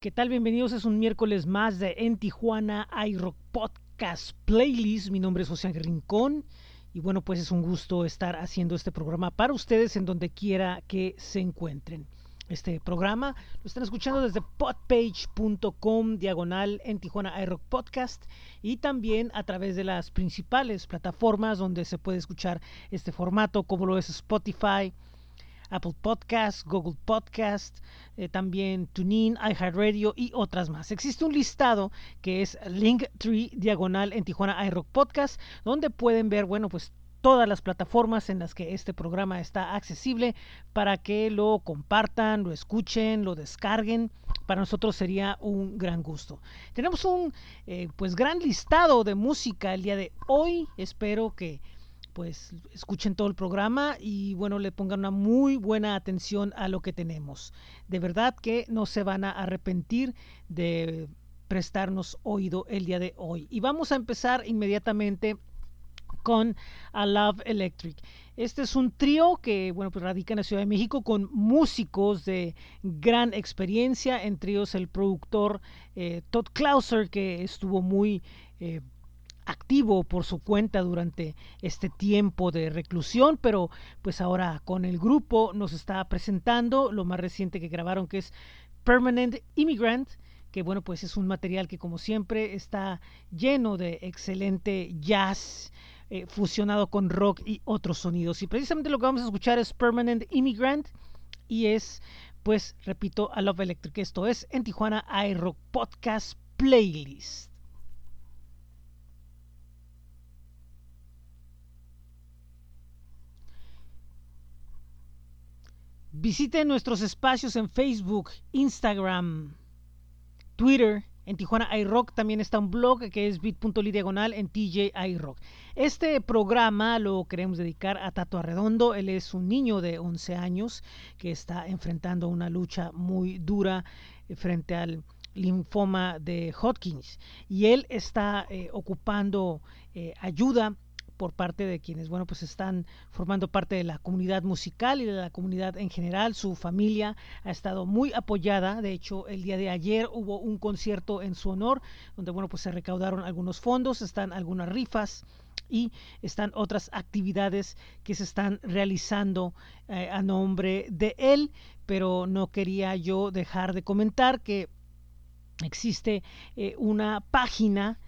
¿Qué tal? Bienvenidos. Es un miércoles más de En Tijuana iRock Podcast Playlist. Mi nombre es José Rincón. Y bueno, pues es un gusto estar haciendo este programa para ustedes en donde quiera que se encuentren. Este programa lo están escuchando desde podpage.com diagonal en Tijuana iRock Podcast y también a través de las principales plataformas donde se puede escuchar este formato como lo es Spotify, Apple Podcast, Google Podcast, eh, también TuneIn, iHeartRadio y otras más. Existe un listado que es Linktree diagonal en Tijuana iRock Podcast, donde pueden ver, bueno, pues todas las plataformas en las que este programa está accesible para que lo compartan, lo escuchen, lo descarguen. Para nosotros sería un gran gusto. Tenemos un eh, pues gran listado de música el día de hoy. Espero que pues escuchen todo el programa y bueno, le pongan una muy buena atención a lo que tenemos. De verdad que no se van a arrepentir de prestarnos oído el día de hoy. Y vamos a empezar inmediatamente con A Love Electric. Este es un trío que, bueno, pues radica en la Ciudad de México con músicos de gran experiencia, entre ellos el productor eh, Todd Clauser, que estuvo muy eh, activo por su cuenta durante este tiempo de reclusión, pero pues ahora con el grupo nos está presentando lo más reciente que grabaron que es Permanent Immigrant, que bueno pues es un material que como siempre está lleno de excelente jazz eh, fusionado con rock y otros sonidos. Y precisamente lo que vamos a escuchar es Permanent Immigrant y es pues repito a Love Electric. Esto es en Tijuana iRock Podcast Playlist. Visite nuestros espacios en Facebook, Instagram, Twitter. En Tijuana iRock también está un blog que es bit.ly diagonal en TJ iRock. Este programa lo queremos dedicar a Tato Arredondo. Él es un niño de 11 años que está enfrentando una lucha muy dura eh, frente al linfoma de Hodgkins. Y él está eh, ocupando eh, ayuda por parte de quienes, bueno, pues están formando parte de la comunidad musical y de la comunidad en general. Su familia ha estado muy apoyada. De hecho, el día de ayer hubo un concierto en su honor, donde, bueno, pues se recaudaron algunos fondos, están algunas rifas y están otras actividades que se están realizando eh, a nombre de él, pero no quería yo dejar de comentar que existe eh, una página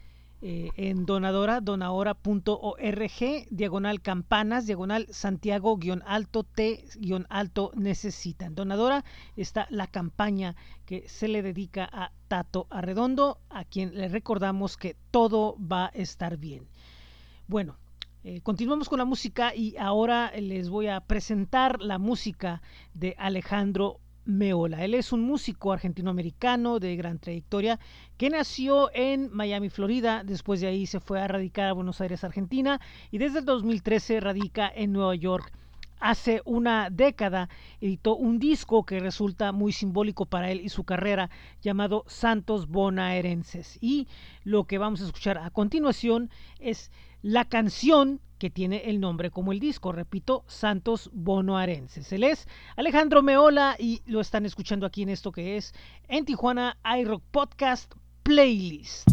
eh, en donadora, donadora.org, diagonal campanas, diagonal Santiago guion alto T guion alto necesitan. Donadora está la campaña que se le dedica a Tato Arredondo, a quien le recordamos que todo va a estar bien. Bueno, eh, continuamos con la música y ahora les voy a presentar la música de Alejandro Meola. Él es un músico argentino-americano de gran trayectoria que nació en Miami, Florida. Después de ahí se fue a radicar a Buenos Aires, Argentina. Y desde el 2013 radica en Nueva York. Hace una década editó un disco que resulta muy simbólico para él y su carrera llamado Santos Bonaerenses. Y lo que vamos a escuchar a continuación es la canción que tiene el nombre como el disco, repito, Santos Bonoarenses. Él es Alejandro Meola y lo están escuchando aquí en esto que es en Tijuana iRock Podcast Playlist.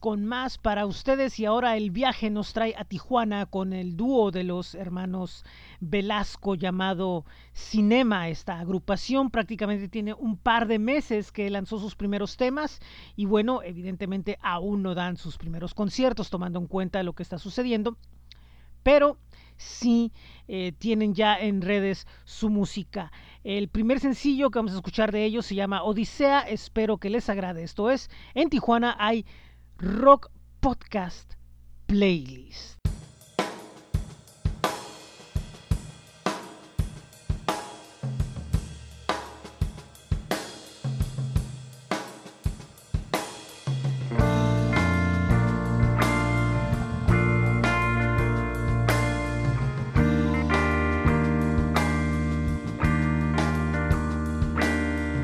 Con más para ustedes y ahora el viaje nos trae a Tijuana con el dúo de los hermanos Velasco llamado Cinema. Esta agrupación prácticamente tiene un par de meses que lanzó sus primeros temas y bueno, evidentemente aún no dan sus primeros conciertos tomando en cuenta lo que está sucediendo, pero sí eh, tienen ya en redes su música. El primer sencillo que vamos a escuchar de ellos se llama Odisea, espero que les agrade. Esto es, en Tijuana hay Rock Podcast Playlist.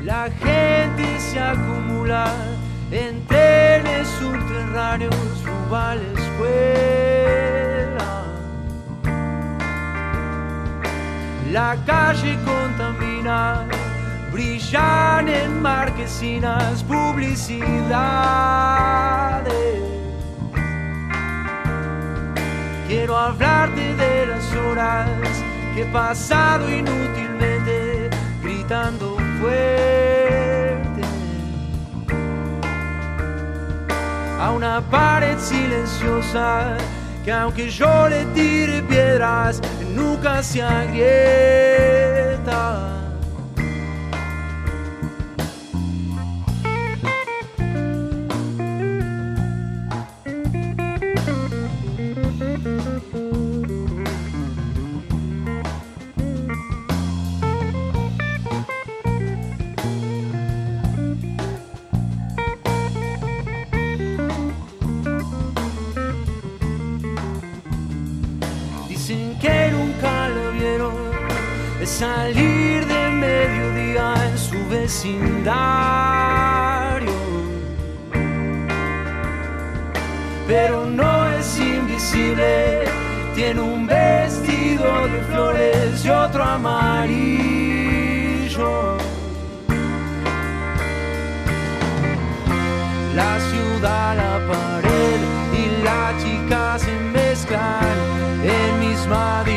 La gente se acumula en trenes subterráneos, rumbo a la calle contamina, brillan en marquesinas publicidades. Quiero hablarte de las horas que he pasado inútilmente gritando fuerte a una pared silenciosa que aunque yo le tire piedras nunca se agrieta. Vecindario. Pero no es invisible, tiene un vestido de flores y otro amarillo. La ciudad, la pared y la chica se mezclan en misma dirección.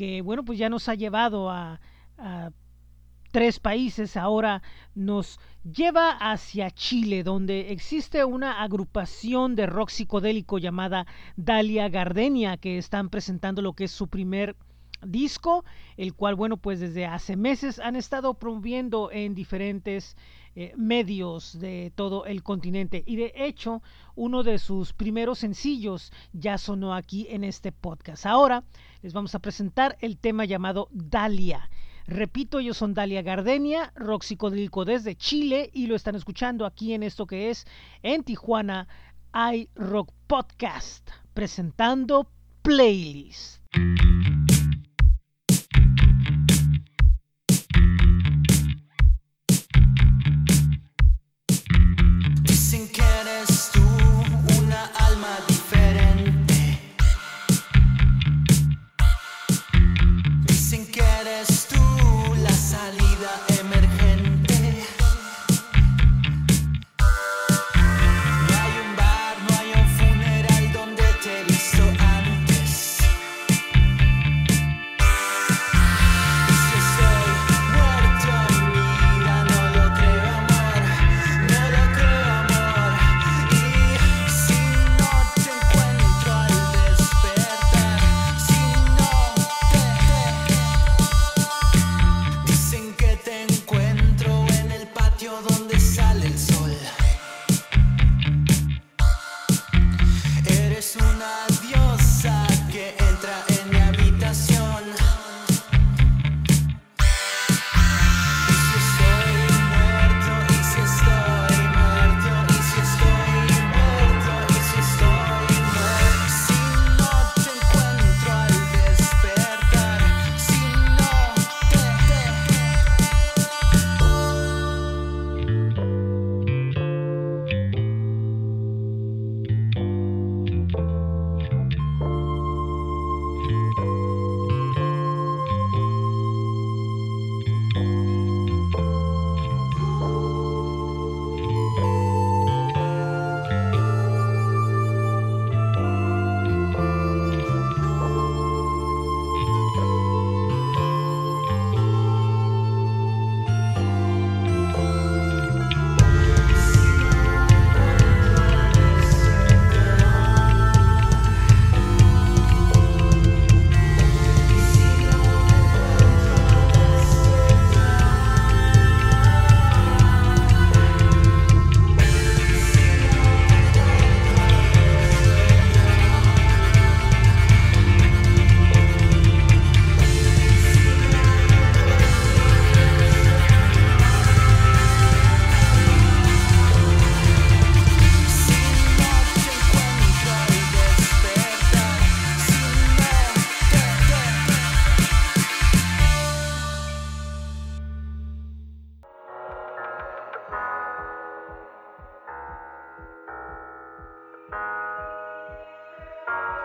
Que, bueno, pues ya nos ha llevado a, tres países, ahora nos lleva hacia Chile, donde existe una agrupación de rock psicodélico llamada Dalia Gardenia, que están presentando lo que es su primer disco, el cual, bueno, pues desde hace meses han estado promoviendo en diferentes eh, medios de todo el continente. Y de hecho, uno de sus primeros sencillos ya sonó aquí en este podcast. Ahora les vamos a presentar el tema llamado Dalia. Repito, ellos son Dalia Gardenia, rock psicodélico desde Chile y lo están escuchando aquí en esto que es en Tijuana iRock Podcast, presentando Playlist.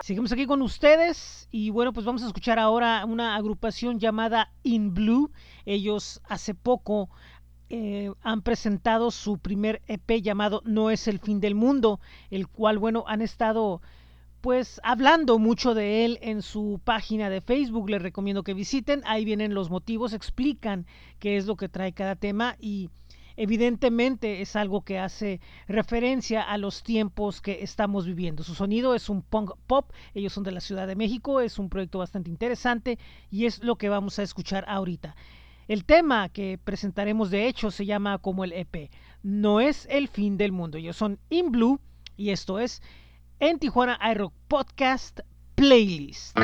Seguimos aquí con ustedes y bueno, pues vamos a escuchar ahora una agrupación llamada In Blue. Ellos hace poco eh, han presentado su primer EP llamado No es el fin del mundo, el cual bueno, han estado pues hablando mucho de él en su página de Facebook. Les recomiendo que visiten, ahí vienen los motivos, explican qué es lo que trae cada tema y evidentemente es algo que hace referencia a los tiempos que estamos viviendo. Su sonido es un punk pop, ellos son de la Ciudad de México, es un proyecto bastante interesante y es lo que vamos a escuchar ahorita. El tema que presentaremos de hecho se llama como el EP. No es el fin del mundo. Ellos son In Blue y esto es en Tijuana iRock Podcast Playlist.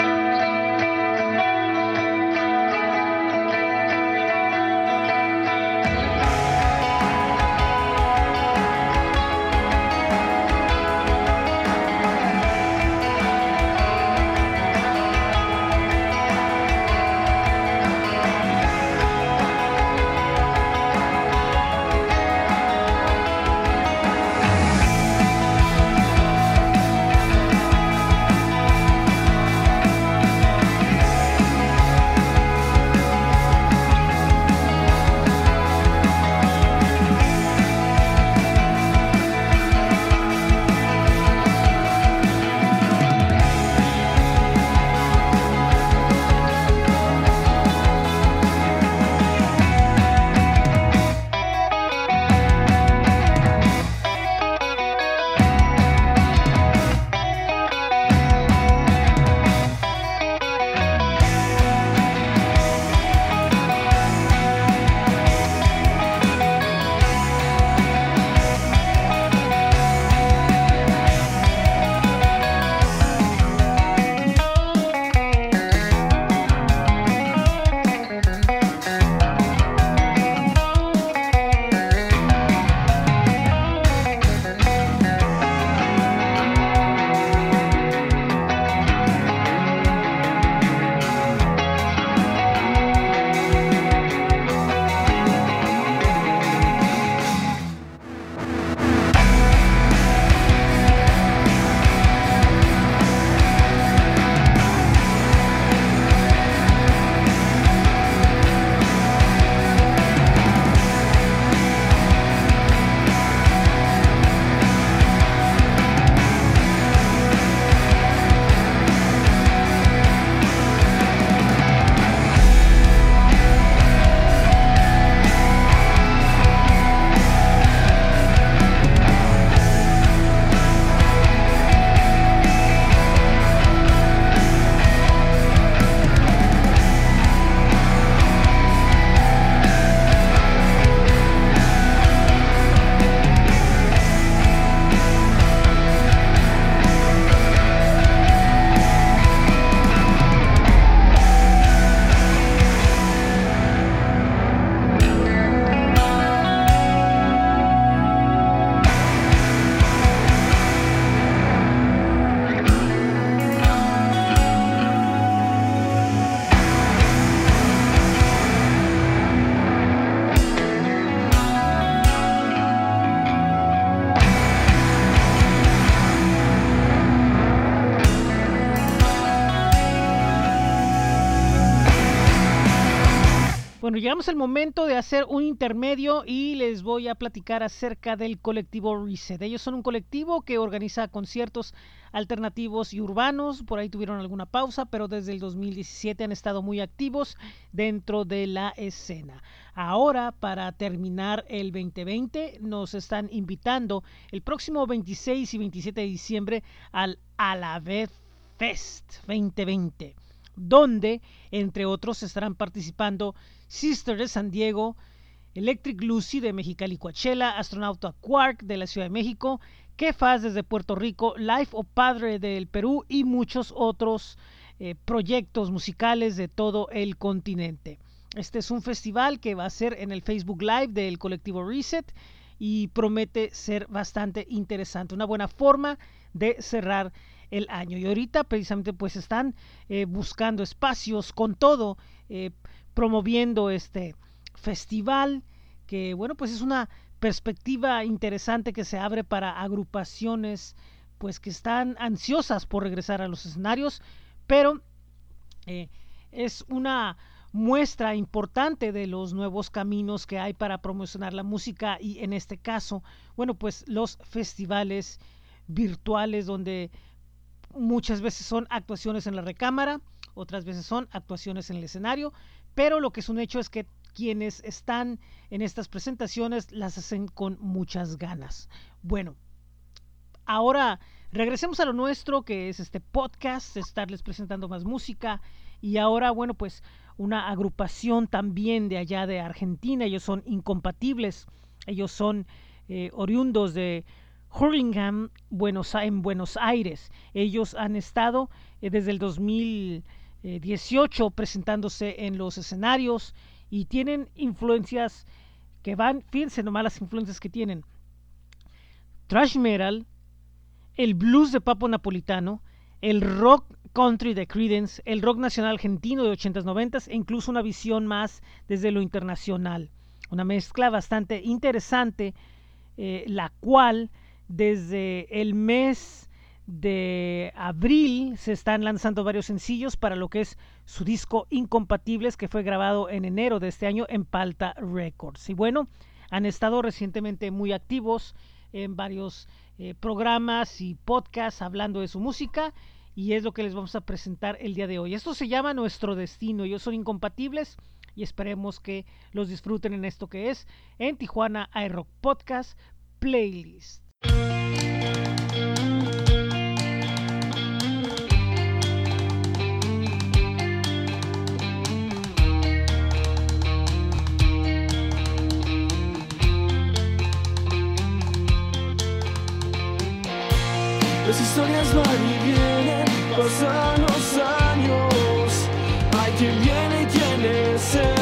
Llegamos al momento de hacer un intermedio y les voy a platicar acerca del colectivo Reset. Ellos son un colectivo que organiza conciertos alternativos y urbanos. Por ahí tuvieron alguna pausa, pero desde el 2017 han estado muy activos dentro de la escena. Ahora, para terminar el 2020, nos están invitando el próximo 26 y 27 de diciembre al Alavez Fest 2020 donde, entre otros, estarán participando Sister de San Diego, Electric Lucy de Mexicali Coachella, Astronauta Quark de la Ciudad de México, Kefas desde Puerto Rico, Life o Padre del Perú y muchos otros eh, proyectos musicales de todo el continente. Este es un festival que va a ser en el Facebook Live del colectivo Reset y promete ser bastante interesante. Una buena forma de cerrar el año. Y ahorita precisamente pues están eh, buscando espacios con todo. Eh, promoviendo este festival que bueno pues es una perspectiva interesante que se abre para agrupaciones pues que están ansiosas por regresar a los escenarios pero eh, es una muestra importante de los nuevos caminos que hay para promocionar la música y en este caso bueno pues los festivales virtuales donde muchas veces son actuaciones en la recámara otras veces son actuaciones en el escenario pero lo que es un hecho es que quienes están en estas presentaciones las hacen con muchas ganas. Bueno, ahora regresemos a lo nuestro, que es este podcast, estarles presentando más música. Y ahora, bueno, pues una agrupación también de allá de Argentina. Ellos son incompatibles. Ellos son eh, oriundos de Hurlingham, Buenos, en Buenos Aires. Ellos han estado eh, desde el 2000 18 eh, presentándose en los escenarios y tienen influencias que van, fíjense nomás las influencias que tienen. Trash metal, el blues de Papo Napolitano, el rock country de Creedence, el rock nacional argentino de 80s, 90s e incluso una visión más desde lo internacional. Una mezcla bastante interesante, eh, la cual desde el mes de abril se están lanzando varios sencillos para lo que es su disco Incompatibles que fue grabado en enero de este año en Palta Records. Y bueno, han estado recientemente muy activos en varios eh, programas y podcasts hablando de su música y es lo que les vamos a presentar el día de hoy. Esto se llama Nuestro Destino. Ellos son incompatibles y esperemos que los disfruten en esto que es en Tijuana iRock Podcast Playlist. Las historias van y vienen, pasan los años. Hay quien viene y quienes se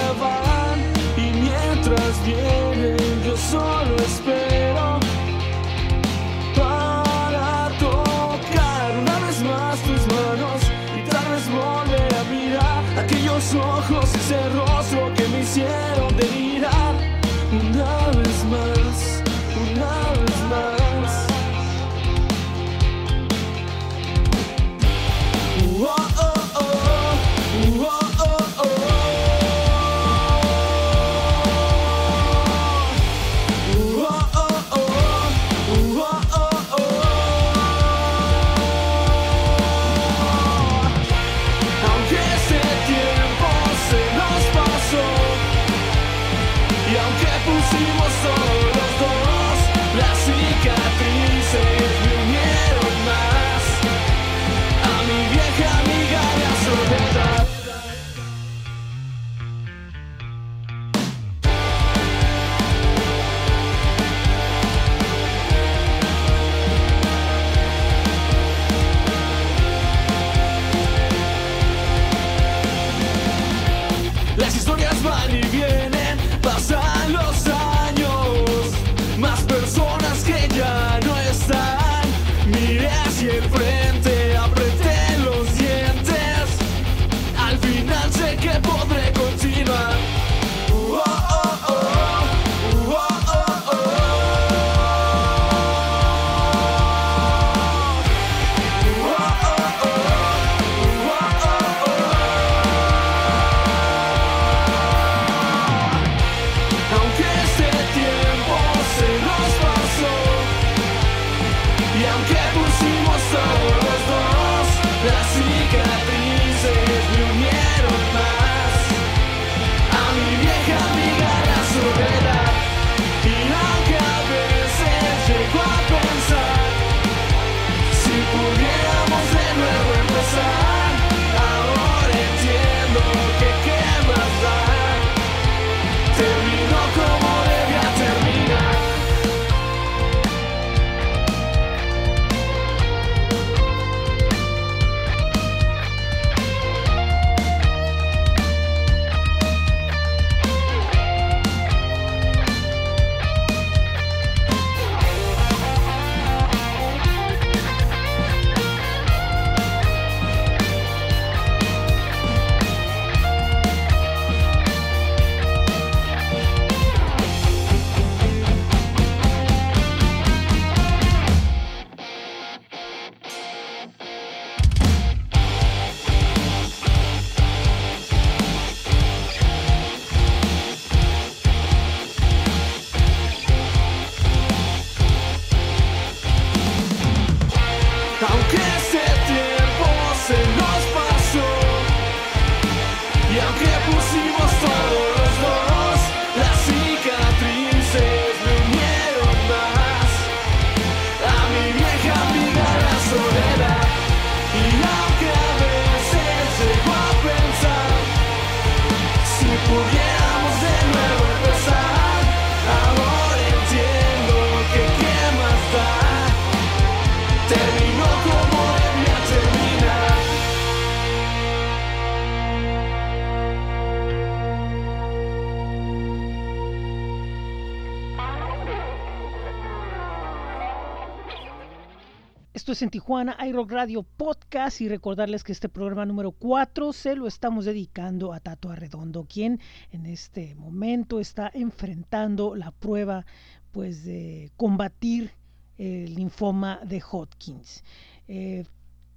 En Tijuana iRock Radio Podcast y recordarles que este programa número 4 se lo estamos dedicando a Tato Arredondo, quien en este momento está enfrentando la prueba pues de combatir el linfoma de Hodgkins. Eh,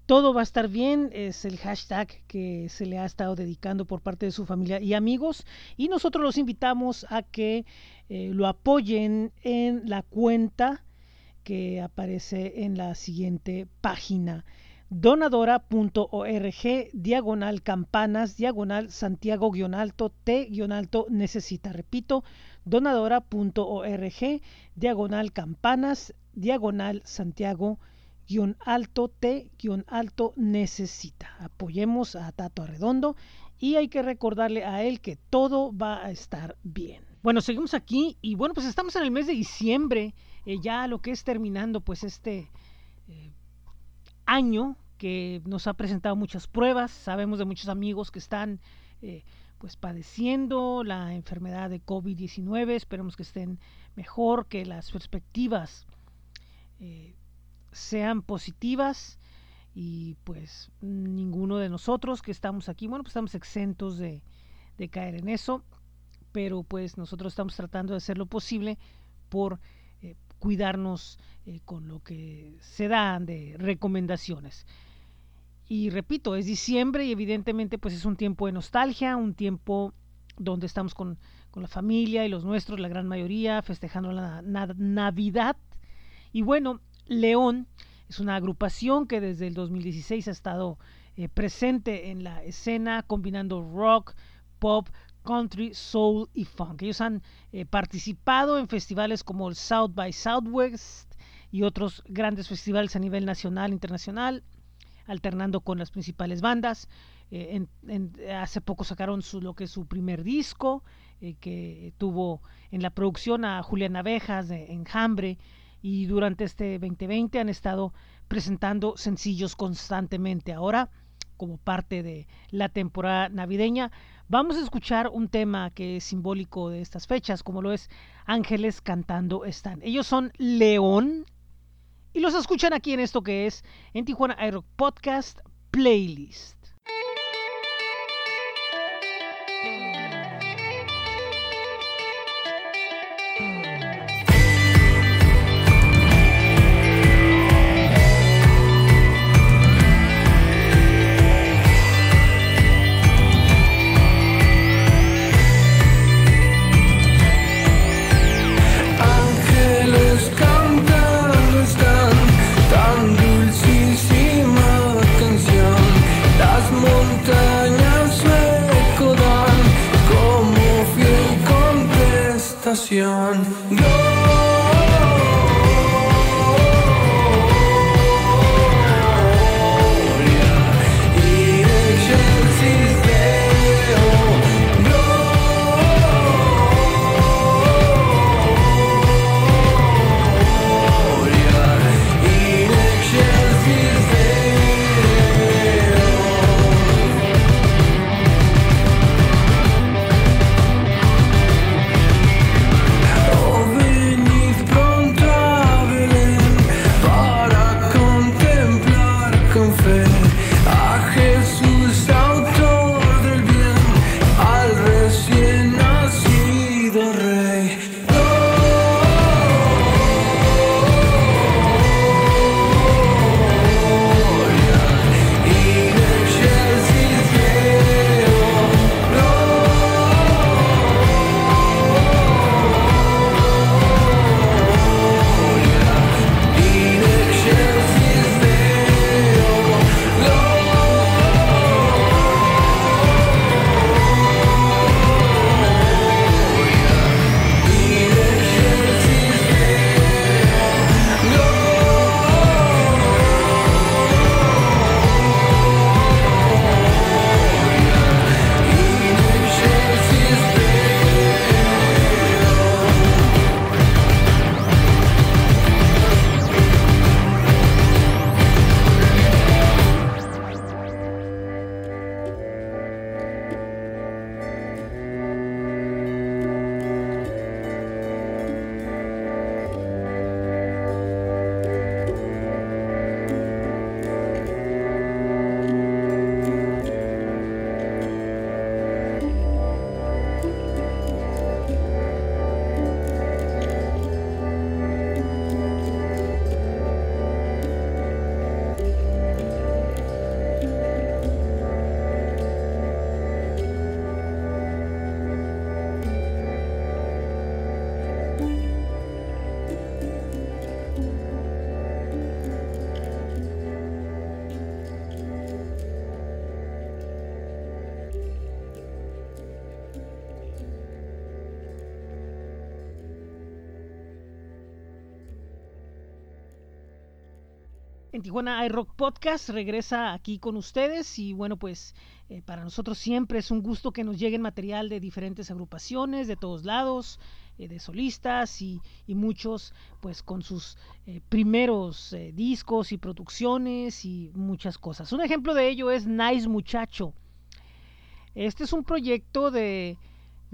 todo va a estar bien, es el hashtag que se le ha estado dedicando por parte de su familia y amigos y nosotros los invitamos a que eh, lo apoyen en la cuenta que aparece en la siguiente página. donadora.org diagonal campanas diagonal Santiago guion alto T guion alto necesita. Repito donadora.org diagonal campanas diagonal Santiago guion alto T guion alto necesita. Apoyemos a Tato Arredondo y hay que recordarle a él que todo va a estar bien. Bueno seguimos aquí y bueno pues estamos en el mes de diciembre eh, ya lo que es terminando pues este eh, año que nos ha presentado muchas pruebas, sabemos de muchos amigos que están eh, pues padeciendo la enfermedad de COVID-19, esperemos que estén mejor, que las perspectivas sean positivas. Y pues ninguno de nosotros que estamos aquí, bueno, pues estamos exentos de, de caer en eso, pero pues nosotros estamos tratando de hacer lo posible por cuidarnos eh, con lo que se dan de recomendaciones. Y repito, es diciembre y evidentemente pues es un tiempo de nostalgia, un tiempo donde estamos con, con la familia y los nuestros, la gran mayoría, festejando la na- Navidad. Y bueno, León es una agrupación que desde el 2016 ha estado eh, presente en la escena, combinando rock, pop, country, soul y funk. Ellos han eh, participado en festivales como el South by Southwest y otros grandes festivales a nivel nacional e internacional, alternando con las principales bandas. Eh, hace poco sacaron su, lo que es su primer disco, eh, que tuvo en la producción a Julián Abejas de Enjambre, y durante este 2020 han estado presentando sencillos constantemente. Ahora, como parte de la temporada navideña, vamos a escuchar un tema que es simbólico de estas fechas, como lo es Ángeles cantando están. Ellos son León y los escuchan aquí en esto que es en Tijuana iRock Podcast Playlist. you on Tijuana iRock Podcast regresa aquí con ustedes y bueno pues eh, para nosotros siempre es un gusto que nos lleguen material de diferentes agrupaciones de todos lados eh, de solistas y, y, muchos pues con sus eh, primeros discos y producciones y muchas cosas. Un ejemplo de ello es Nice Muchacho. Este es un proyecto de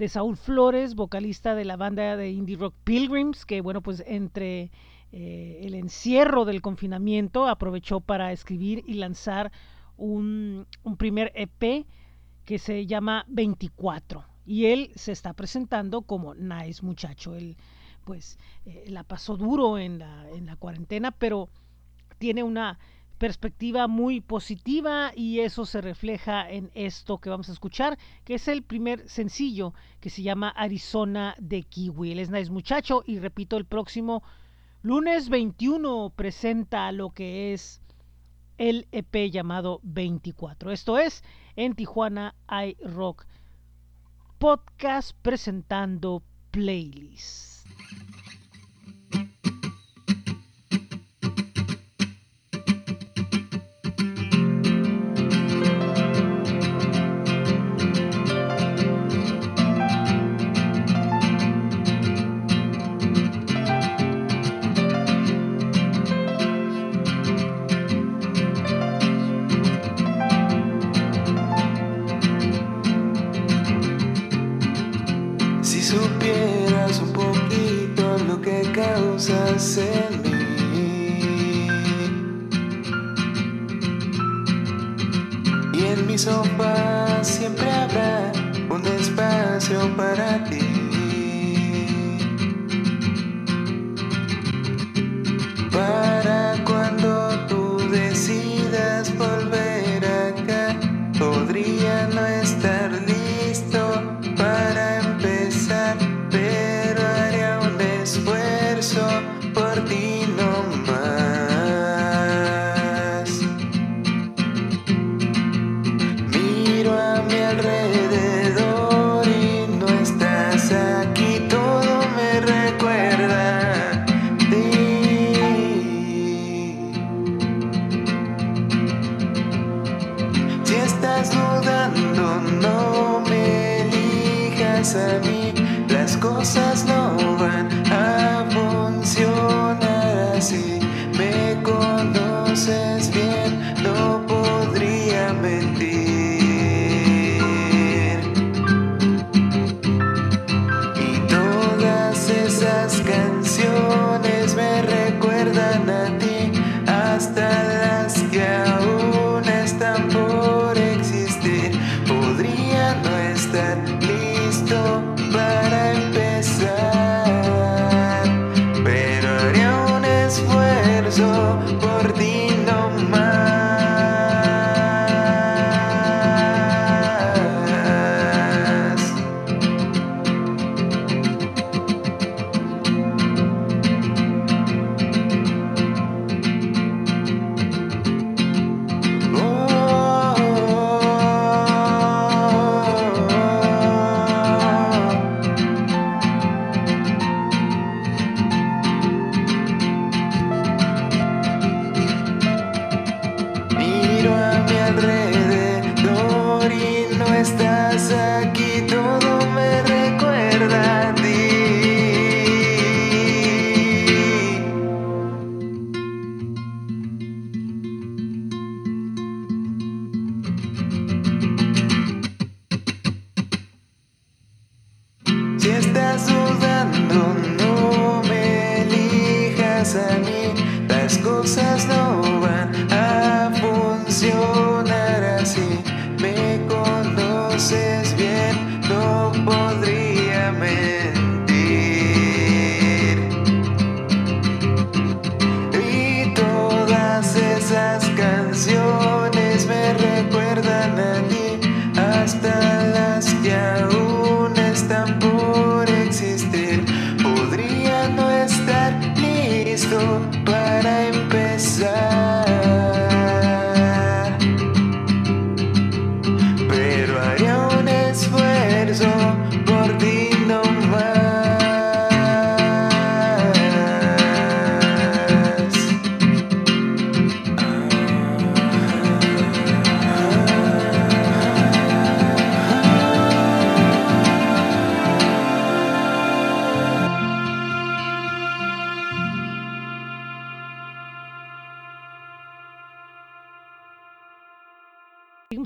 de Saúl Flores, vocalista de la banda de indie rock Pilgrims, que bueno, pues entre eh, el encierro del confinamiento aprovechó para escribir y lanzar un, un, primer EP que se llama 24 y él se está presentando como nice muchacho él pues eh, la pasó duro en la, en la cuarentena pero tiene una perspectiva muy positiva y eso se refleja en esto que vamos a escuchar, que es el primer sencillo que se llama Arizona de Kiwi. Él es nice muchacho y repito, el próximo lunes 21 presenta lo que es el EP llamado 24. Esto es en Tijuana iRock Podcast presentando playlist. Las cosas no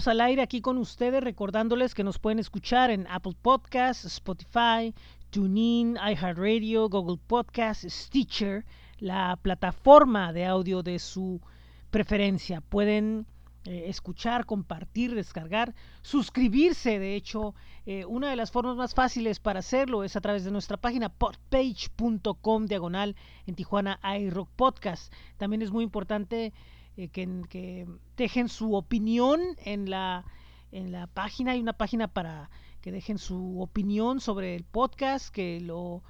Al aire aquí con ustedes recordándoles que nos pueden escuchar en Apple Podcasts, Spotify, TuneIn, iHeartRadio, Google Podcasts, Stitcher, la plataforma de audio de su preferencia. Pueden eh, escuchar, compartir, descargar, suscribirse. De hecho, eh, una de las formas más fáciles para hacerlo es a través de nuestra página podpage.com diagonal en Tijuana iRock Podcast. También es muy importante eh, que, que, dejen su opinión en la, en la página. Hay una página para que dejen su opinión sobre el podcast, que lo,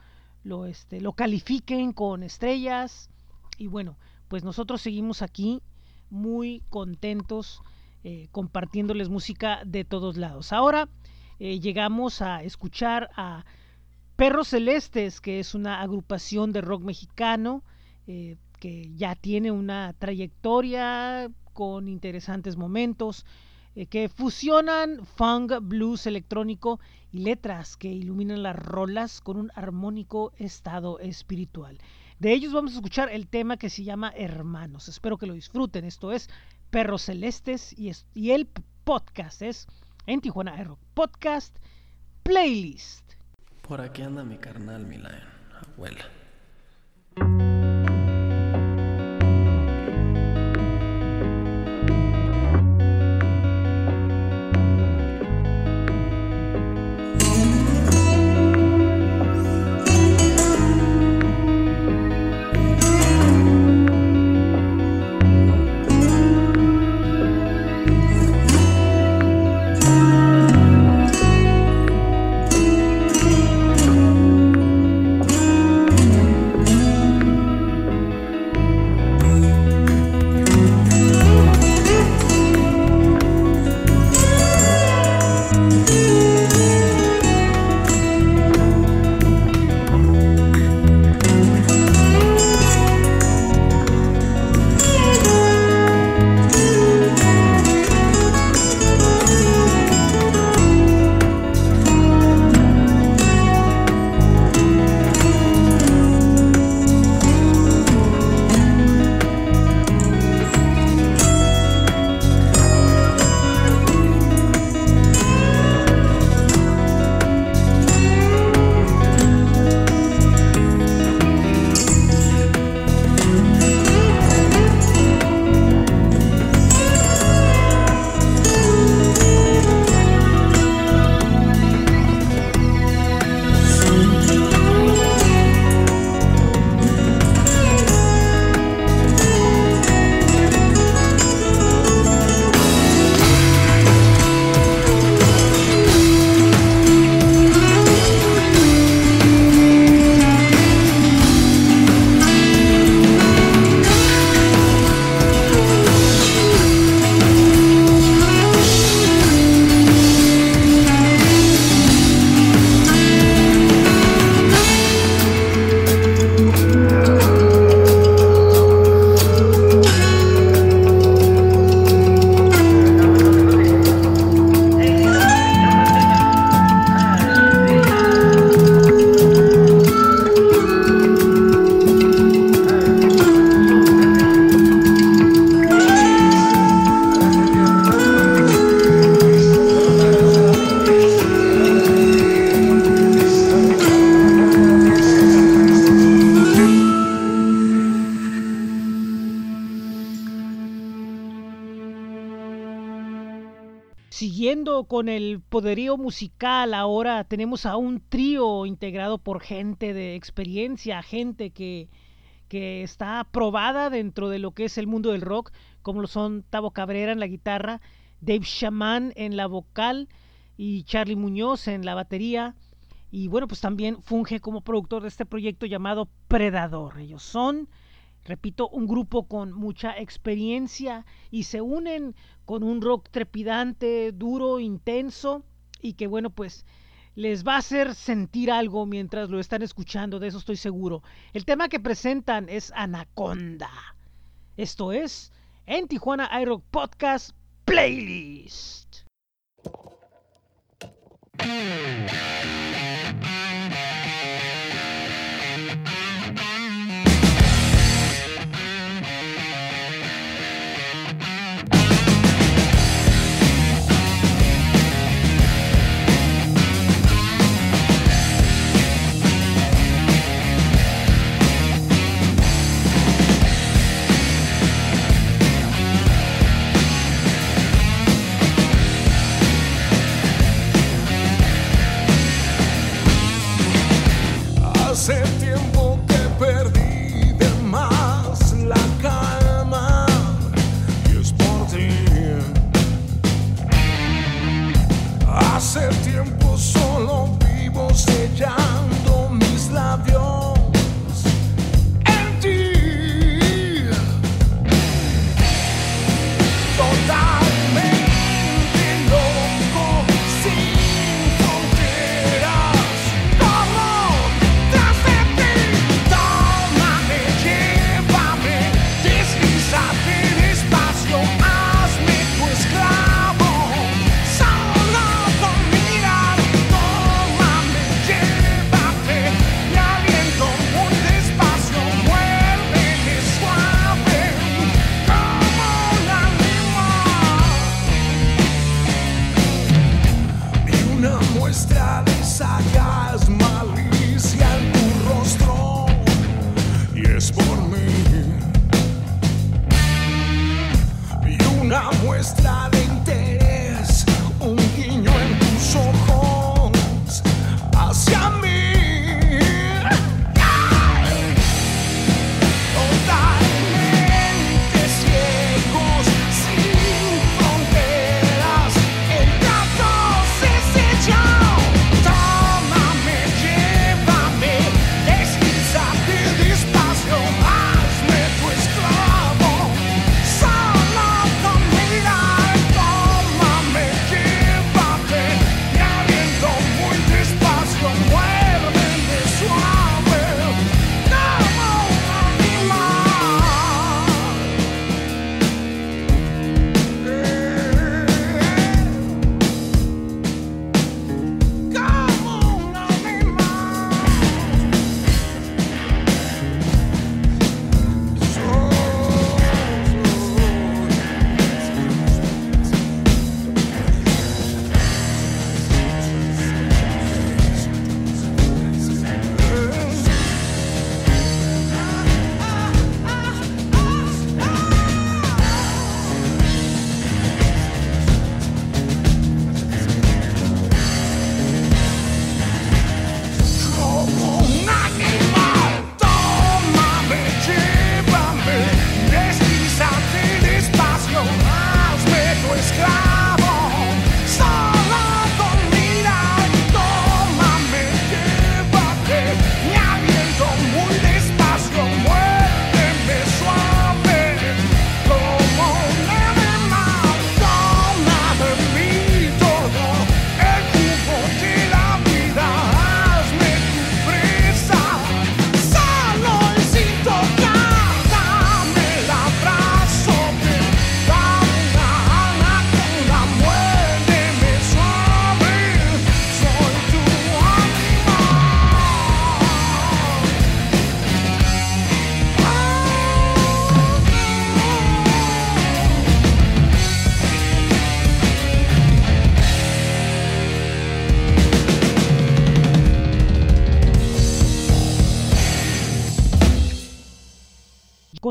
lo, este, lo califiquen con estrellas. Y bueno, pues nosotros seguimos aquí muy contentos eh, compartiéndoles música de todos lados. Ahora eh, llegamos a escuchar a Perros Celestes, que es una agrupación de rock mexicano. Eh, que ya tiene una trayectoria con interesantes momentos, eh, que fusionan funk, blues electrónico y letras que iluminan las rolas con un armónico estado espiritual. De ellos vamos a escuchar el tema que se llama Hermanos. Espero que lo disfruten. Esto es Perros Celestes y, el podcast es en Tijuana Aero Podcast Playlist. Por aquí anda mi carnal, mi abuela. Con el poderío musical, ahora tenemos a un trío integrado por gente de experiencia, gente que, que está probada dentro de lo que es el mundo del rock, como lo son Tavo Cabrera en la guitarra, Dave Shaman en la vocal y Charlie Muñoz en la batería. Y bueno, pues también funge como productor de este proyecto llamado Predador. Ellos son repito, un grupo con mucha experiencia y se unen con un rock trepidante, duro, intenso y que bueno, pues les va a hacer sentir algo mientras lo están escuchando, de eso estoy seguro. El tema que presentan es Anaconda. Esto es en Tijuana iRock Podcast Playlist.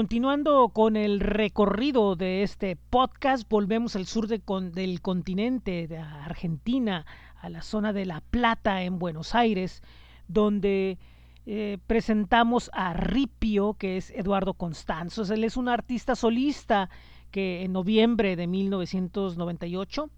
Continuando con el recorrido de este podcast, volvemos al sur del continente, de Argentina, a la zona de La Plata, en Buenos Aires, donde eh, presentamos a Ripio, que es Eduardo Constanzos. Él es un artista solista que en noviembre de 1998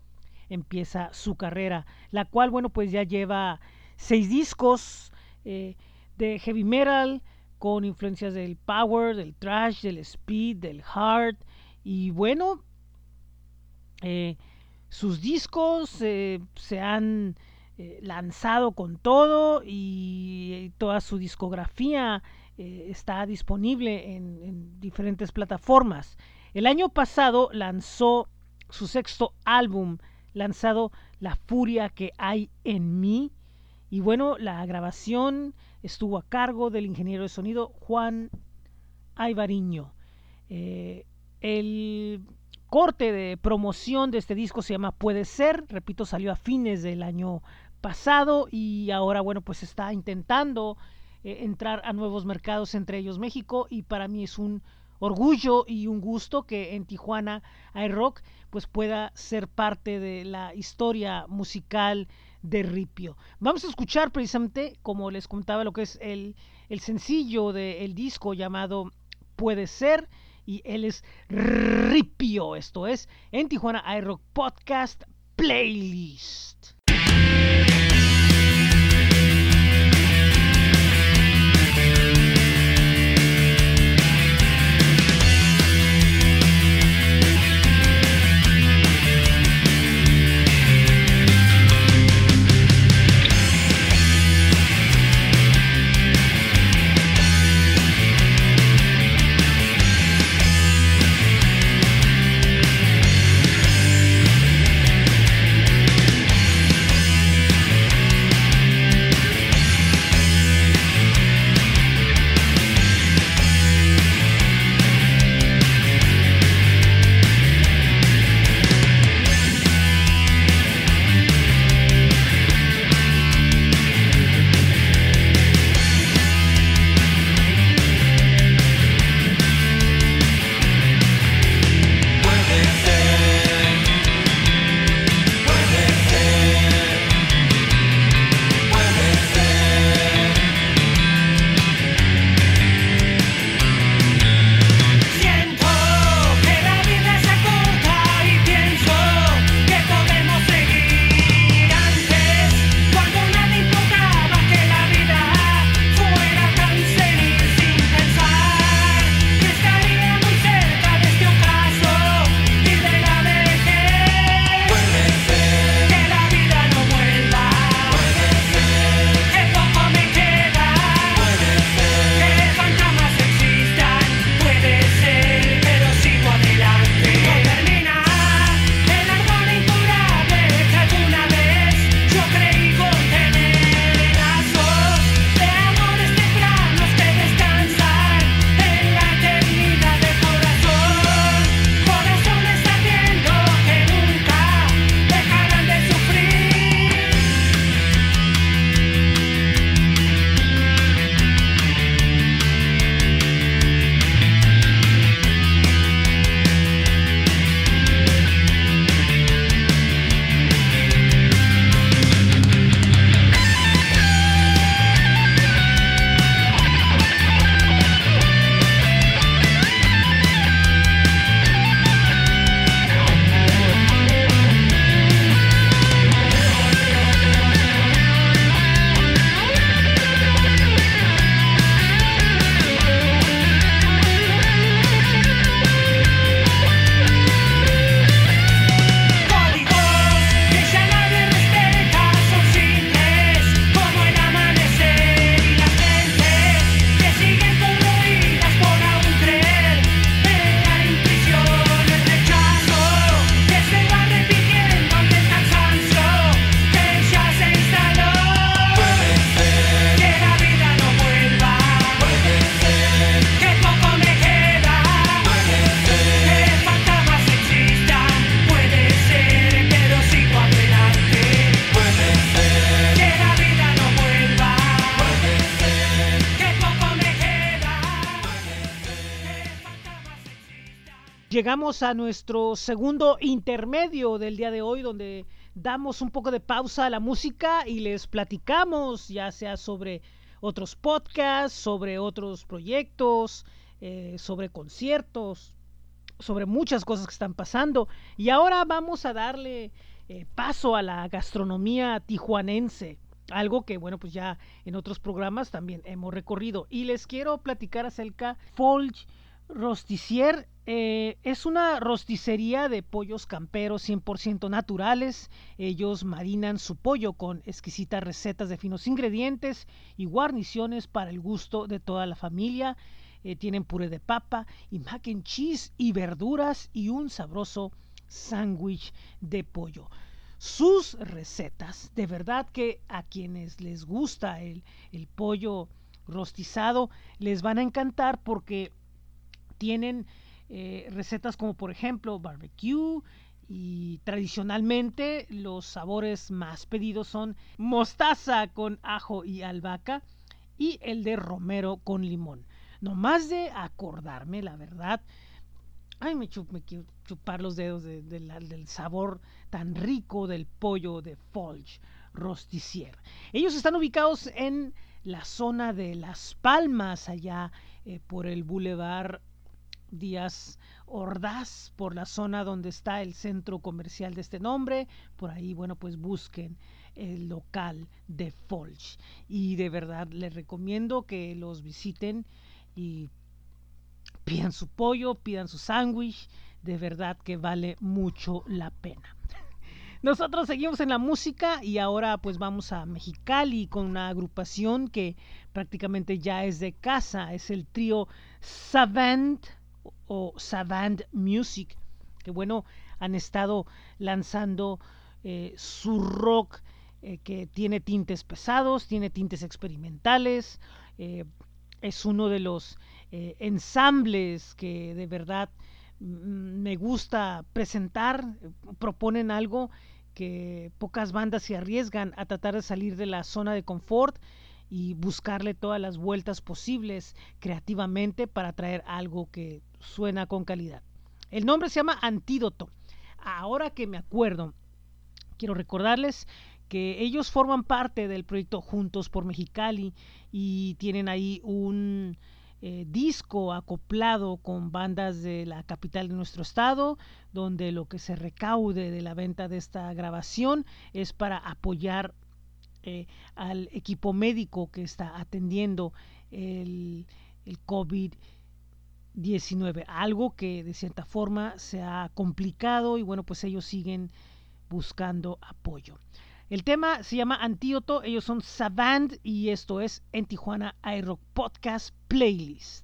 empieza su carrera, la cual, bueno, pues ya lleva seis discos eh, de heavy metal con influencias del power, del trash, del speed, del hard y bueno, eh, sus discos eh, se han eh, lanzado con todo y toda su discografía está disponible en diferentes plataformas. El año pasado lanzó su sexto álbum, lanzado La furia que hay en mí. Y bueno, la grabación estuvo a cargo del ingeniero de sonido Juan Aivariño. Eh, el corte de promoción de este disco se llama Puede ser, repito, salió a fines del año pasado y ahora, bueno, pues está intentando eh, entrar a nuevos mercados, entre ellos México, y para mí es un orgullo y un gusto que en Tijuana iRock pues pueda ser parte de la historia musical de Ripio. Vamos a escuchar precisamente, como les contaba, lo que es el, el sencillo del disco llamado Puede ser, y él es Ripio, esto es en Tijuana iRock Podcast Playlist. Llegamos a nuestro segundo intermedio del día de hoy, donde damos un poco de pausa a la música y les platicamos, ya sea sobre otros podcasts, sobre otros proyectos, eh, sobre conciertos, sobre muchas cosas que están pasando. Y ahora vamos a darle eh, paso a la gastronomía tijuanense. Algo que, bueno, pues ya en otros programas también hemos recorrido. Y les quiero platicar acerca Folge Rosticier. Eh, es una rosticería de pollos camperos 100% naturales. Ellos marinan su pollo con exquisitas recetas de finos ingredientes y guarniciones para el gusto de toda la familia. Eh, tienen puré de papa y mac and cheese y verduras y un sabroso sándwich de pollo. Sus recetas, de verdad que a quienes les gusta el, el pollo rostizado, les van a encantar porque tienen eh, recetas como por ejemplo barbecue y tradicionalmente los sabores más pedidos son mostaza con ajo y albahaca y el de romero con limón. No más de acordarme, la verdad, ay, me, me quiero chupar los dedos del sabor tan rico del pollo de Folge Rosticier. Ellos están ubicados en la zona de Las Palmas, allá eh, por el Boulevard Díaz Ordaz, por la zona donde está el centro comercial de este nombre. Por ahí, bueno, pues busquen el local de Folge. Y de verdad les recomiendo que los visiten y pidan su pollo, pidan su sándwich, de verdad que vale mucho la pena. Nosotros seguimos en la música y ahora pues vamos a Mexicali con una agrupación que prácticamente ya es de casa, es el trío Savant o Savant Music, que bueno, han estado lanzando eh, su rock eh, que tiene tintes pesados, tiene tintes experimentales, eh, es uno de los ensambles que de verdad mm, me gusta presentar, proponen algo que pocas bandas se arriesgan a tratar de salir de la zona de confort y buscarle todas las vueltas posibles creativamente para traer algo que suena con calidad. El nombre se llama Antídoto. Ahora que me acuerdo, quiero recordarles que ellos forman parte del proyecto Juntos por Mexicali y tienen ahí un eh, disco acoplado con bandas de la capital de nuestro estado, donde lo que se recaude de la venta de esta grabación es para apoyar eh, al equipo médico que está atendiendo el, el COVID-19, algo que de cierta forma se ha complicado y bueno, pues ellos siguen buscando apoyo. El tema se llama Antídoto, ellos son Savant y esto es en Tijuana iRock Podcast Playlist.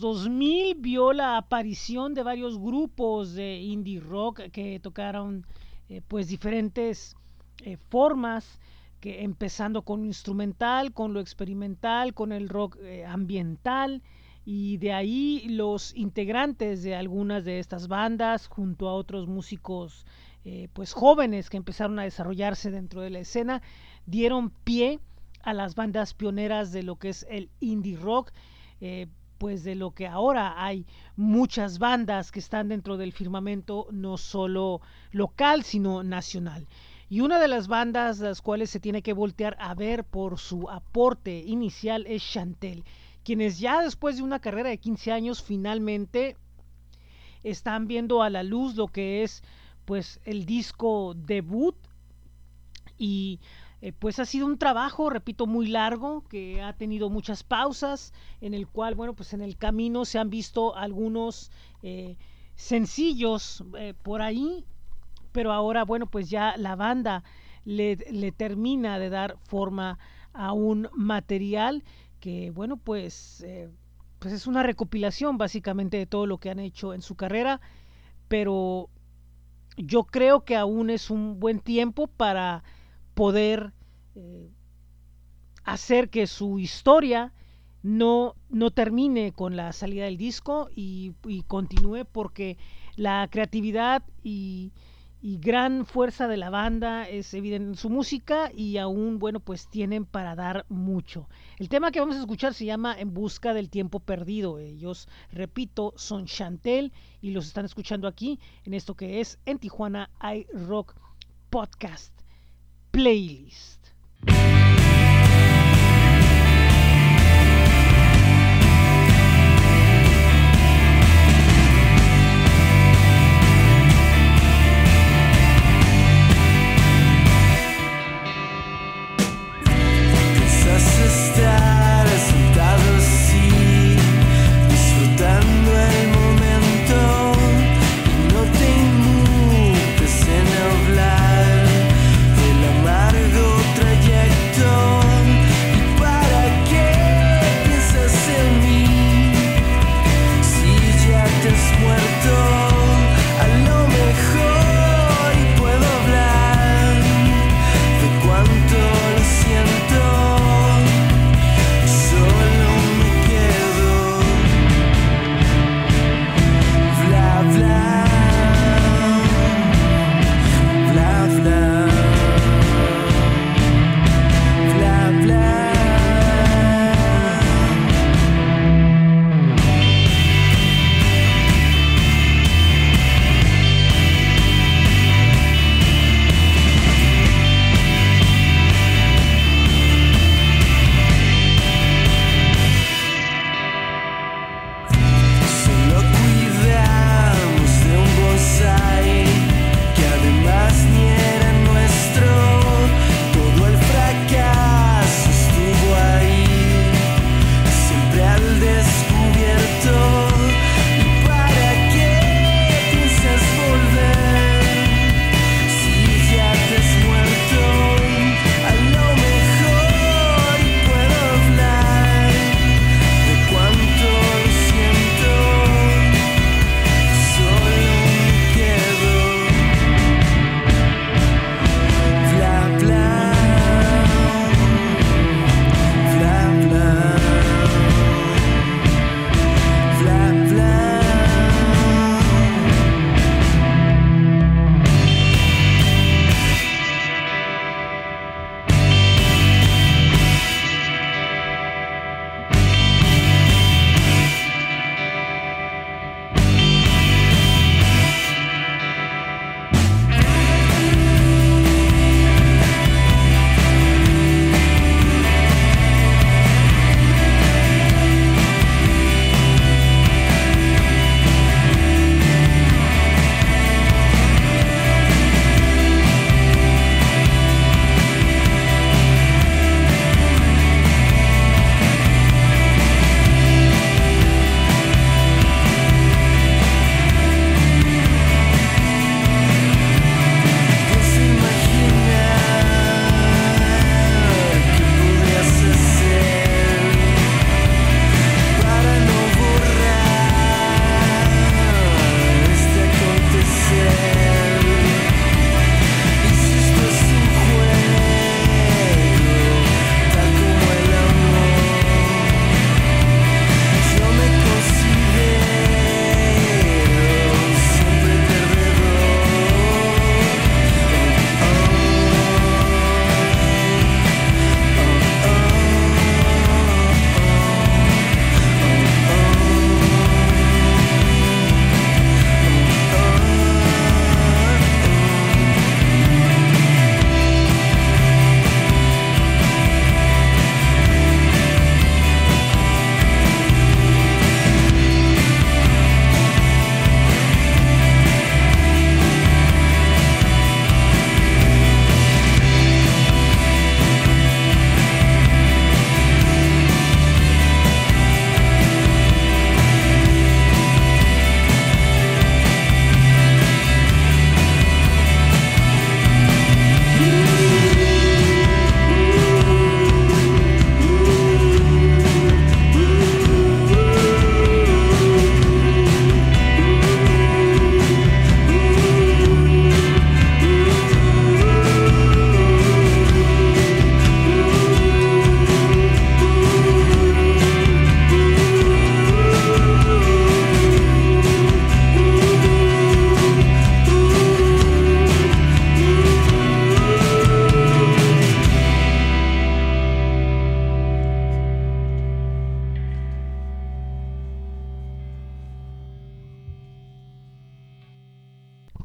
Los 2000 vio la aparición de varios grupos de indie rock que tocaron eh, pues diferentes eh, formas, que empezando con lo instrumental, con lo experimental, con el rock eh, ambiental y de ahí los integrantes de algunas de estas bandas junto a otros músicos pues jóvenes que empezaron a desarrollarse dentro de la escena dieron pie a las bandas pioneras de lo que es el indie rock pues de lo que ahora hay muchas bandas que están dentro del firmamento no solo local sino nacional. Y una de las bandas las cuales se tiene que voltear a ver por su aporte inicial es Chantel, quienes ya después de una carrera de 15 años finalmente están viendo a la luz lo que es pues el disco debut y eh, pues ha sido un trabajo, repito, muy largo, que ha tenido muchas pausas, en el cual, bueno, pues en el camino se han visto algunos eh, sencillos eh, por ahí, pero ahora, bueno, pues ya la banda le, le, termina de dar forma a un material que, bueno, pues, pues es una recopilación básicamente de todo lo que han hecho en su carrera, pero yo creo que aún es un buen tiempo para poder eh, hacer que su historia no, no termine con la salida del disco y, continúe porque la creatividad y, gran fuerza de la banda es evidente en su música y aún, bueno, pues tienen para dar mucho. El tema que vamos a escuchar se llama En busca del tiempo perdido. Ellos, repito, son Chantel y los están escuchando aquí en esto que es En Tijuana iRock Podcast playlist.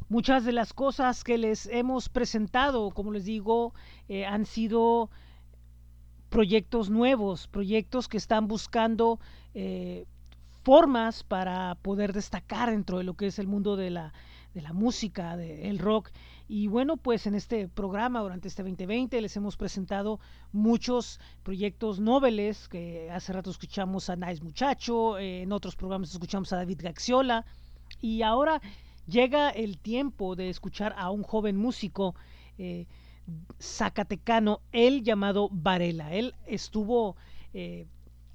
Muchas de las cosas que les hemos presentado, como les digo, eh, han sido proyectos nuevos, proyectos que están buscando eh, formas para poder destacar dentro de lo que es el mundo de la, de la música, del rock. Y bueno, pues en este programa, durante este 2020, les hemos presentado muchos proyectos noveles, que hace rato escuchamos a Nice Muchacho, eh, en otros programas escuchamos a David Gaxiola, y ahora llega el tiempo de escuchar a un joven músico eh, zacatecano, él llamado Varela. Él estuvo eh,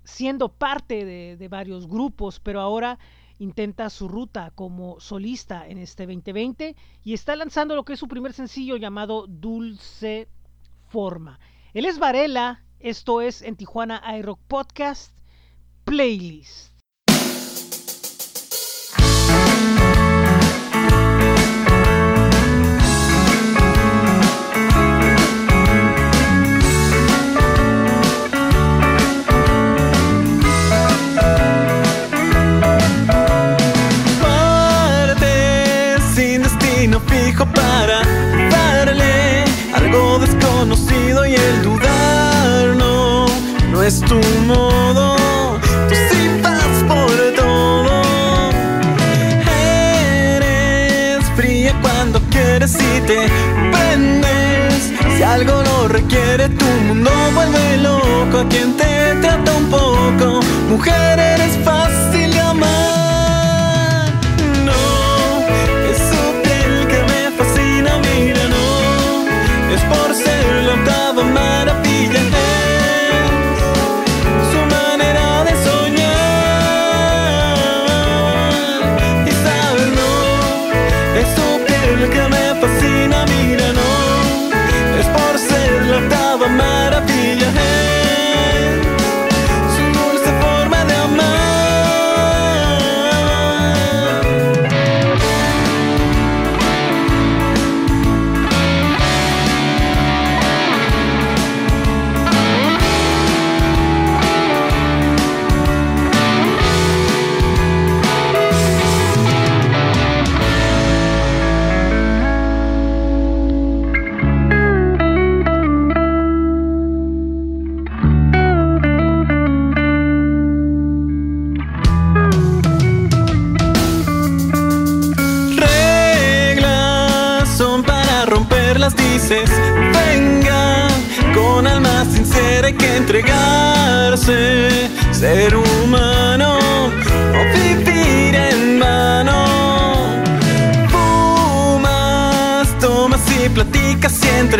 siendo parte de, de varios grupos, pero ahora intenta su ruta como solista en este 2020 y está lanzando lo que es su primer sencillo llamado Dulce Forma. Él es Varela, esto es en Tijuana iRock Podcast Playlist. Desconocido y el dudar no, no es tu modo. Tú sí vas por todo. Eres fría cuando quieres y te prendes. Si algo lo requiere, tu mundo vuelve loco. A quien te trata un poco, mujer, eres fácil de amar. No, es su piel que me fascina, por ser octava maravilla. Es su manera de soñar. Y sabes, no, es su piel que me fascina, mira, no. Es por ser la octava maravilla.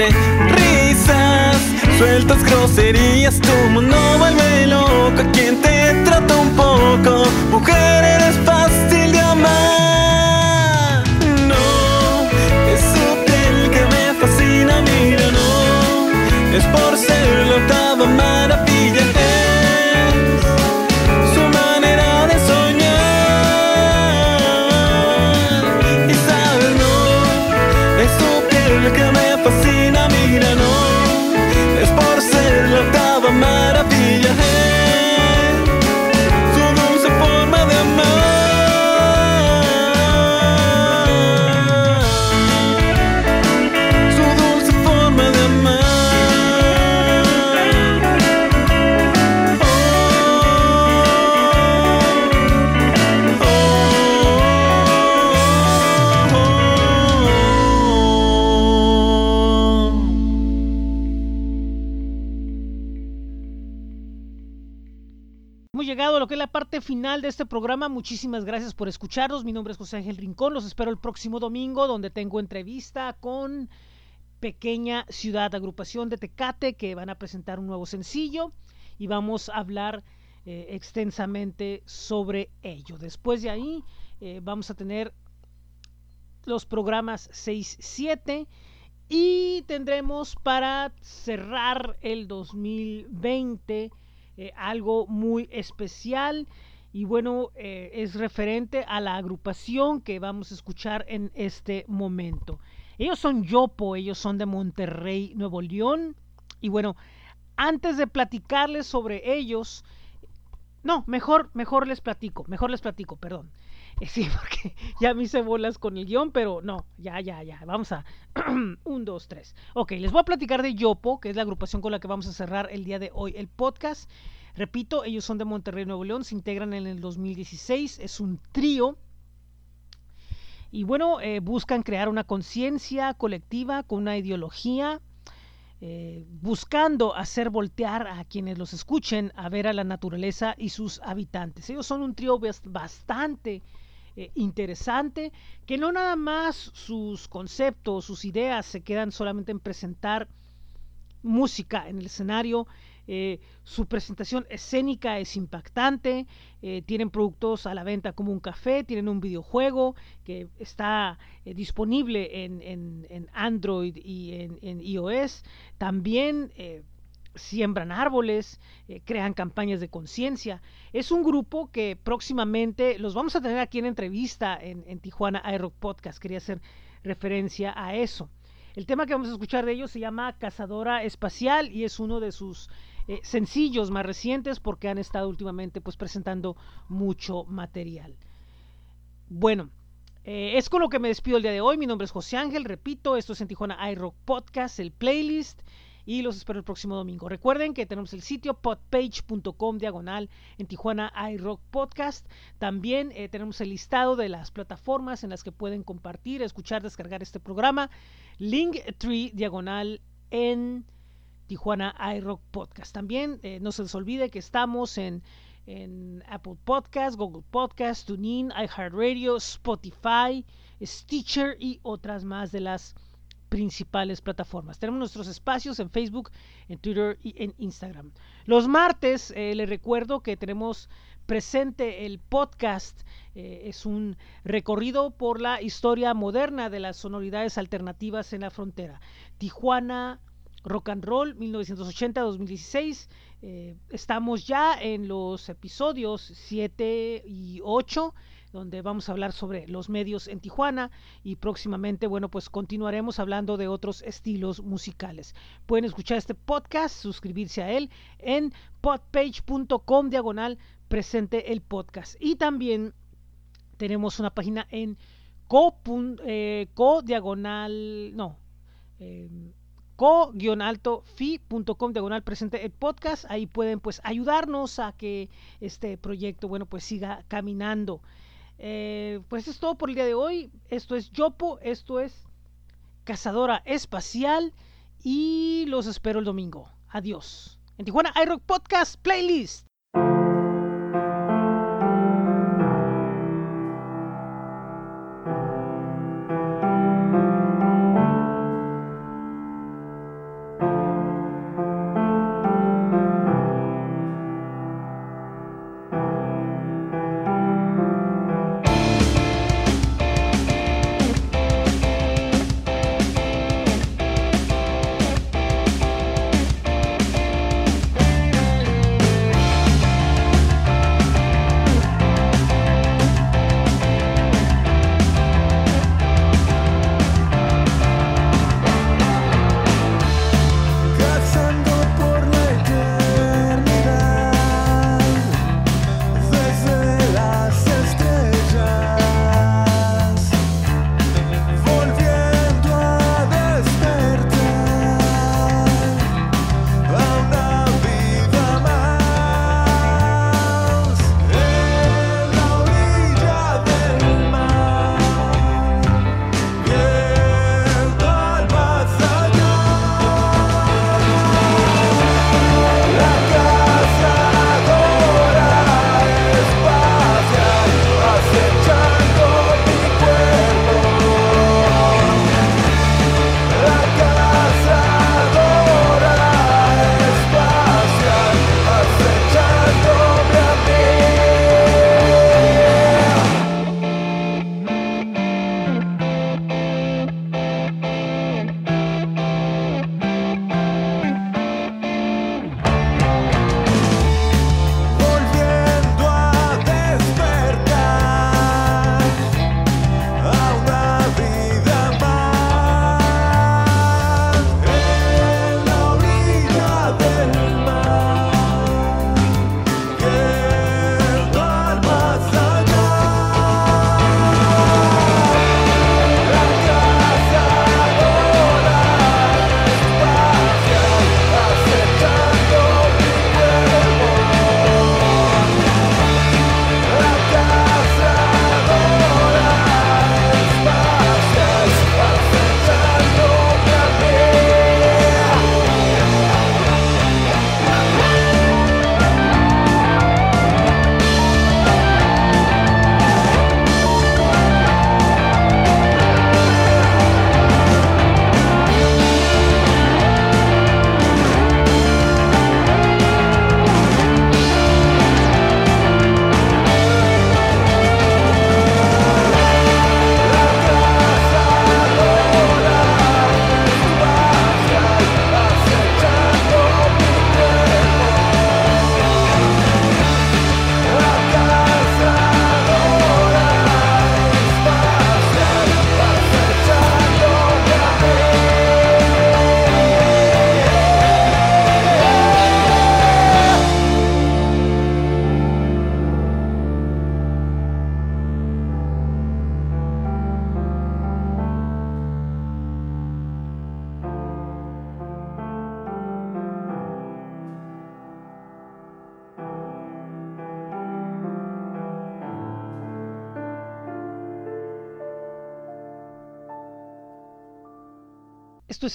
Risas. Sueltas groserías, tu mundo vuelve loco. Te trata un poco, mujer, de este programa. Muchísimas gracias por escucharnos. Mi nombre es José Ángel Rincón. Los espero el próximo domingo donde tengo entrevista con Pequeña Ciudad Agrupación de Tecate que van a presentar un nuevo sencillo y vamos a hablar eh, extensamente sobre ello. Después de ahí eh, vamos a tener los programas 6, 7 y tendremos para cerrar el 2020 eh, algo muy especial y bueno, eh, es referente a la agrupación que vamos a escuchar en este momento. Ellos son Yopo, ellos son de Monterrey, Nuevo León. Y bueno, antes de platicarles sobre ellos, no, mejor, mejor les platico, mejor les platico, perdón. Sí, porque ya me hice bolas con el guion, pero no, ya, ya, ya. Vamos a. un, dos, tres. Ok, les voy a platicar de Yopo, que es la agrupación con la que vamos a cerrar el día de hoy el podcast. Repito, ellos son de Monterrey, Nuevo León, se integran en el 2016, es un trío. Y bueno, eh, buscan crear una conciencia colectiva con una ideología, eh, buscando hacer voltear a quienes los escuchen a ver a la naturaleza y sus habitantes. Ellos son un trío bastante eh, interesante, que no nada más sus conceptos, sus ideas se quedan solamente en presentar música en el escenario, eh, su presentación escénica es impactante, eh, tienen productos a la venta como un café, tienen un videojuego que está eh, disponible en, en, Android y en, en iOS, también siembran árboles, crean campañas de conciencia. Es un grupo que próximamente los vamos a tener aquí en entrevista en, en Tijuana iRock Podcast, quería hacer referencia a eso. El tema que vamos a escuchar de ellos se llama Cazadora Espacial y es uno de sus eh, sencillos más recientes porque han estado últimamente pues presentando mucho material. Bueno, eh, es con lo que me despido el día de hoy. Mi nombre es José Ángel, repito, esto es en Tijuana iRock Podcast, el playlist y los espero el próximo domingo. Recuerden que tenemos el sitio podpage.com diagonal en Tijuana iRock Podcast. También eh, tenemos el listado de las plataformas en las que pueden compartir, escuchar, descargar este programa. Linktree diagonal en Tijuana iRock Podcast. También eh, no se les olvide que estamos en, Apple Podcast, Google Podcast, TuneIn, iHeartRadio, Spotify, Stitcher y otras más de las principales plataformas. Tenemos nuestros espacios en Facebook, en Twitter y en Instagram. Los martes eh, les recuerdo que tenemos presente el podcast. Eh, es un recorrido por la historia moderna de las sonoridades alternativas en la frontera. Tijuana Rock and Roll 1980-2016. Eh, estamos ya en los episodios 7 y 8 donde vamos a hablar sobre los medios en Tijuana y próximamente, bueno, pues continuaremos hablando de otros estilos musicales. Pueden escuchar este podcast, suscribirse a él en podpage.com diagonal presente el podcast. Y también tenemos una página en co, eh, no, eh, co-alto-fi.com diagonal presente el podcast. Ahí pueden pues ayudarnos a que este proyecto, bueno, pues siga caminando. Eh, pues es todo por el día de hoy. Esto es Yopo, esto es Cazadora Espacial y los espero el domingo. Adiós. En Tijuana iRock Podcast Playlist.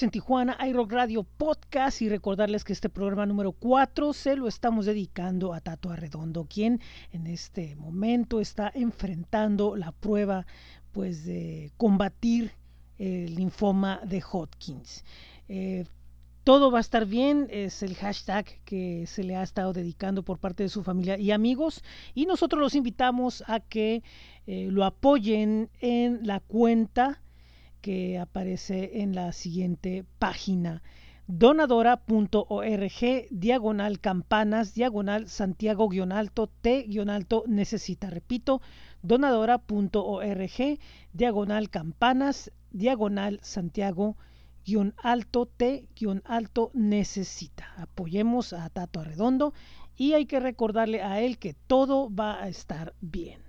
En Tijuana, iRock Radio Podcast y recordarles que este programa número 4 se lo estamos dedicando a Tato Arredondo, quien en este momento está enfrentando la prueba pues de combatir el linfoma de Hodgkins. Eh, todo va a estar bien, es el hashtag que se le ha estado dedicando por parte de su familia y amigos y nosotros los invitamos a que eh, lo apoyen en la cuenta que aparece en la siguiente página. donadora.org diagonal campanas diagonal Santiago guion alto T guion alto necesita. Repito donadora.org diagonal campanas diagonal Santiago guion alto T guion alto necesita. Apoyemos a Tato Arredondo y hay que recordarle a él que todo va a estar bien